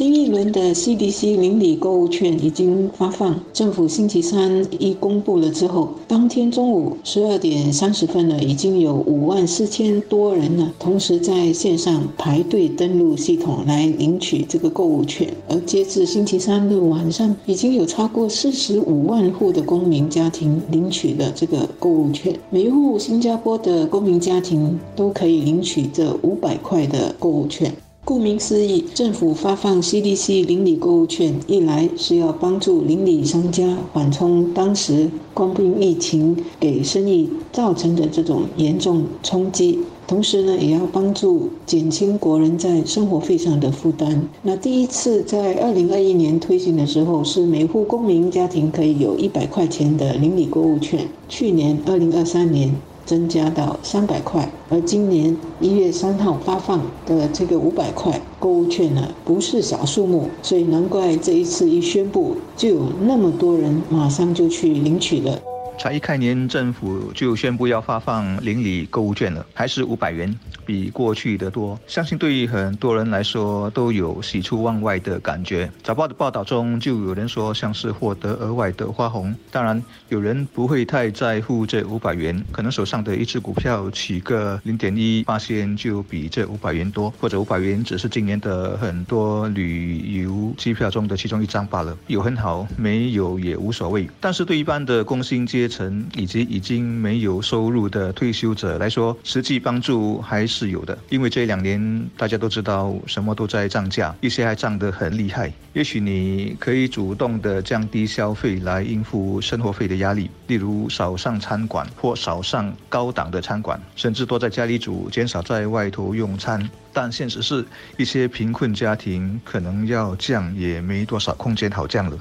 新一轮的 CDC 邻里购物券已经发放，政府星期三一公布了之后，当天中午十二点三十分呢，已经有五万四千多人呢，同时在线上排队登录系统来领取这个购物券。而截至星期三的晚上，已经有超过四十五万户的公民家庭领取了这个购物券，每一户新加坡的公民家庭都可以领取这五百块的购物券。顾名思义，政府发放 CDC 邻里购物券，一来是要帮助邻里商家缓冲当时冠病疫情给生意造成的这种严重冲击，同时呢，也要帮助减轻国人在生活费上的负担。那第一次在二零二一年推行的时候，是每户公民家庭可以有一百块钱的邻里购物券。去年二零二三年。增加到三百块，而今年一月三号发放的这个五百块购物券呢，不是小数目，所以难怪这一次一宣布，就有那么多人马上就去领取了。才一开年，政府就宣布要发放邻里购物券了，还是五百元，比过去的多。相信对于很多人来说，都有喜出望外的感觉。早报的报道中就有人说，像是获得额外的花红。当然，有人不会太在乎这五百元，可能手上的一只股票起个零点一八仙，就比这五百元多，或者五百元只是今年的很多旅游机票中的其中一张罢了。有很好，没有也无所谓。但是对一般的工薪阶层以及已经没有收入的退休者来说，实际帮助还是有的。因为这两年大家都知道，什么都在涨价，一些还涨得很厉害。也许你可以主动的降低消费来应付生活费的压力，例如少上餐馆或少上高档的餐馆，甚至多在家里煮，减少在外头用餐。但现实是一些贫困家庭可能要降也没多少空间好降了。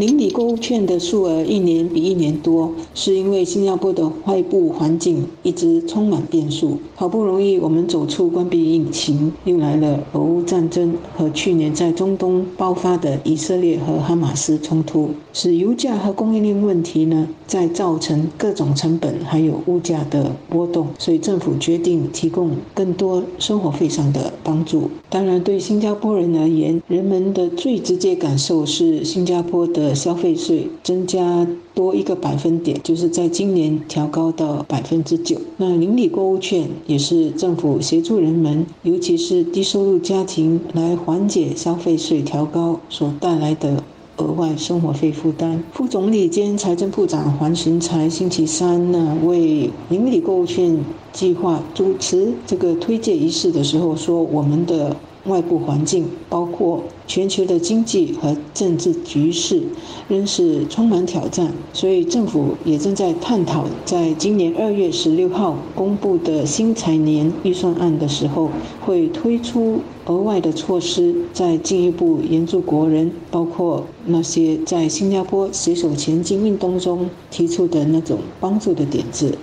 邻里购物券的数额一年比一年多，是因为新加坡的外部环境一直充满变数。好不容易我们走出关闭疫情，又来了俄乌战争和去年在中东爆发的以色列和哈马斯冲突，使油价和供应链问题呢，在造成各种成本还有物价的波动。所以政府决定提供更多生活费上的帮助。当然，对新加坡人而言，人们的最直接感受是新加坡的。消费税增加多一个百分点，就是在今年调高到百分之九。那邻里购物券也是政府协助人们，尤其是低收入家庭来缓解消费税调高所带来的额外生活费负担。副总理兼财政部长黄循财星期三呢，为邻里购物券计划主持这个推介仪式的时候说：“我们的。”外部环境包括全球的经济和政治局势，仍是充满挑战。所以政府也正在探讨，在今年二月十六号公布的新财年预算案的时候，会推出额外的措施，再进一步援助国人，包括那些在新加坡携手前进运动中提出的那种帮助的点子。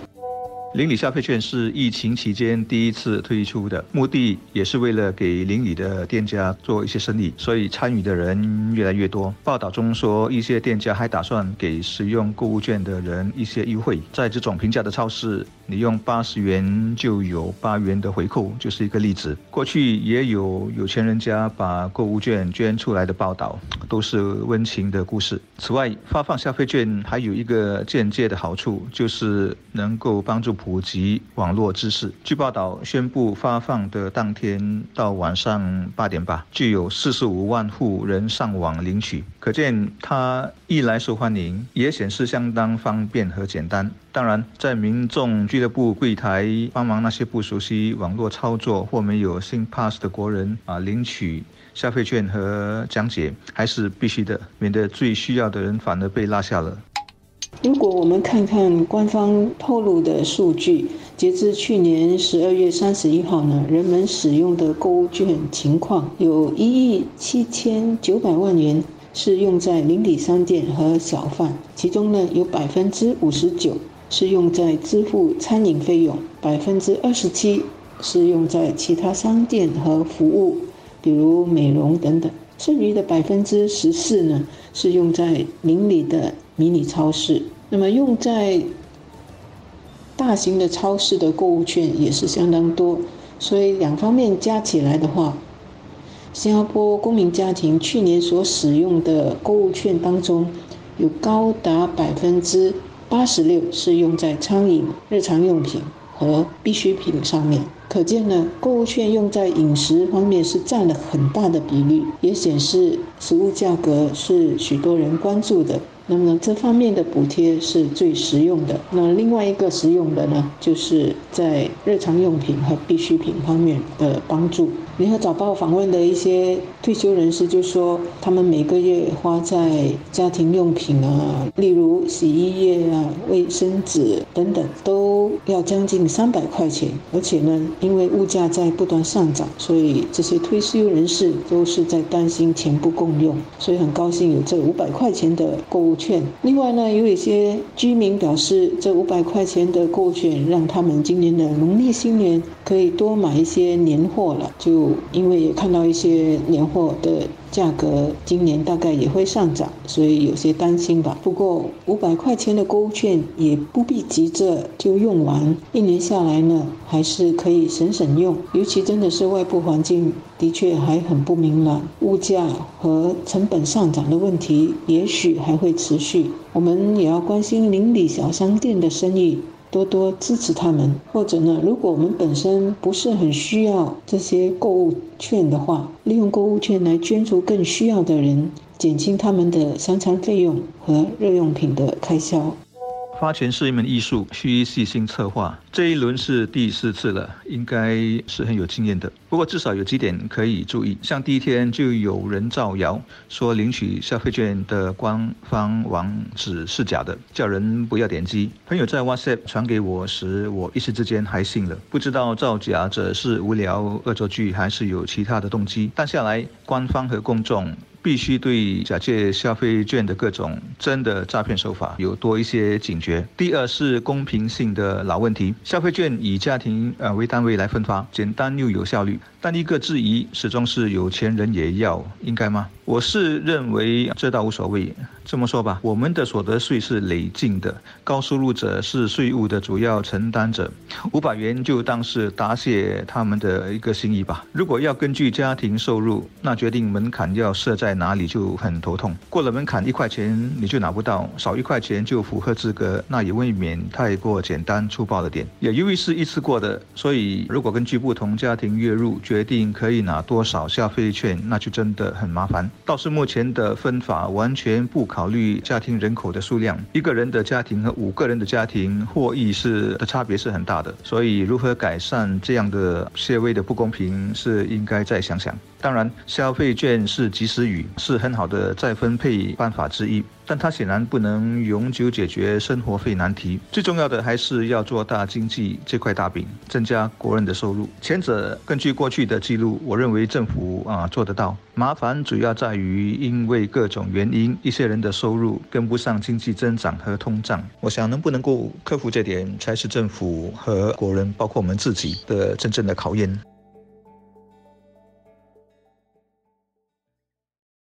邻里消费券是疫情期间第一次推出的，目的也是为了给邻里的店家做一些生意，所以参与的人越来越多。报道中说，一些店家还打算给使用购物券的人一些优惠。在这种平价的超市，你用八十元就有八元的回扣，就是一个例子。过去也有有钱人家把购物券捐出来的报道，都是温情的故事。此外，发放消费券还有一个间接的好处，就是能够帮助。普及网络知识。据报道，宣布发放的当天到晚上八点吧，就有四十五万户人上网领取，可见它一来受欢迎，也显示相当方便和简单。当然，在民众俱乐部柜台帮忙那些不熟悉网络操作或没有新 pass 的国人啊，领取消费券和讲解还是必须的，免得最需要的人反而被落下了。如果我们看看官方透露的数据，截至去年十二月三十一号呢，人们使用的购物券情况有一亿七千九百万元是用在邻里商店和小贩，其中呢有百分之五十九是用在支付餐饮费用，百分之二十七是用在其他商店和服务，比如美容等等。剩余的百分之十四呢，是用在邻里的迷你超市。那么用在大型的超市的购物券也是相当多，所以两方面加起来的话，新加坡公民家庭去年所使用的购物券当中，有高达百分之八十六是用在餐饮、日常用品和必需品上面。可见呢，购物券用在饮食方面是占了很大的比例，也显示食物价格是许多人关注的。那么这方面的补贴是最实用的。那另外一个实用的呢，就是在日常用品和必需品方面的帮助。联合早报访问的一些退休人士就说，他们每个月花在家庭用品啊，例如洗衣液啊、卫生纸等等，都要将近三百块钱。而且呢，因为物价在不断上涨，所以这些退休人士都是在担心钱不够用，所以很高兴有这五百块钱的购物券。另外呢，有一些居民表示，这五百块钱的购物券让他们今年的农历新年可以多买一些年货了，就。因为也看到一些年货的价格今年大概也会上涨，所以有些担心吧。不过五百块钱的购物券也不必急着就用完，一年下来呢，还是可以省省用。尤其真的是外部环境的确还很不明朗，物价和成本上涨的问题也许还会持续。我们也要关心邻里小商店的生意。多多支持他们，或者呢，如果我们本身不是很需要这些购物券的话，利用购物券来捐助更需要的人，减轻他们的三餐费用和日用品的开销。发钱是一门艺术，需细心策划。这一轮是第四次了，应该是很有经验的。不过至少有几点可以注意，像第一天就有人造谣说领取消费券的官方网址是假的，叫人不要点击。朋友在 WhatsApp 传给我时，我一时之间还信了，不知道造假者是无聊恶作剧还是有其他的动机。但下来，官方和公众。必须对假借消费券的各种真的诈骗手法有多一些警觉。第二是公平性的老问题，消费券以家庭呃为单位来分发，简单又有效率。但一个质疑始终是有钱人也要，应该吗？我是认为这倒无所谓。这么说吧，我们的所得税是累进的，高收入者是税务的主要承担者，五百元就当是答谢他们的一个心意吧。如果要根据家庭收入，那决定门槛要设在哪里就很头痛。过了门槛一块钱你就拿不到，少一块钱就符合资格，那也未免太过简单粗暴了点。也由于是一次过的，所以如果根据不同家庭月入决定可以拿多少消费券，那就真的很麻烦。倒是目前的分法完全不考虑家庭人口的数量，一个人的家庭和五个人的家庭获益是的差别是很大的，所以如何改善这样的些微的不公平是应该再想想。当然，消费券是及时雨，是很好的再分配办法之一。但它显然不能永久解决生活费难题。最重要的还是要做大经济这块大饼，增加国人的收入。前者根据过去的记录，我认为政府啊做得到。麻烦主要在于因为各种原因，一些人的收入跟不上经济增长和通胀。我想能不能够克服这点，才是政府和国人，包括我们自己的真正的考验。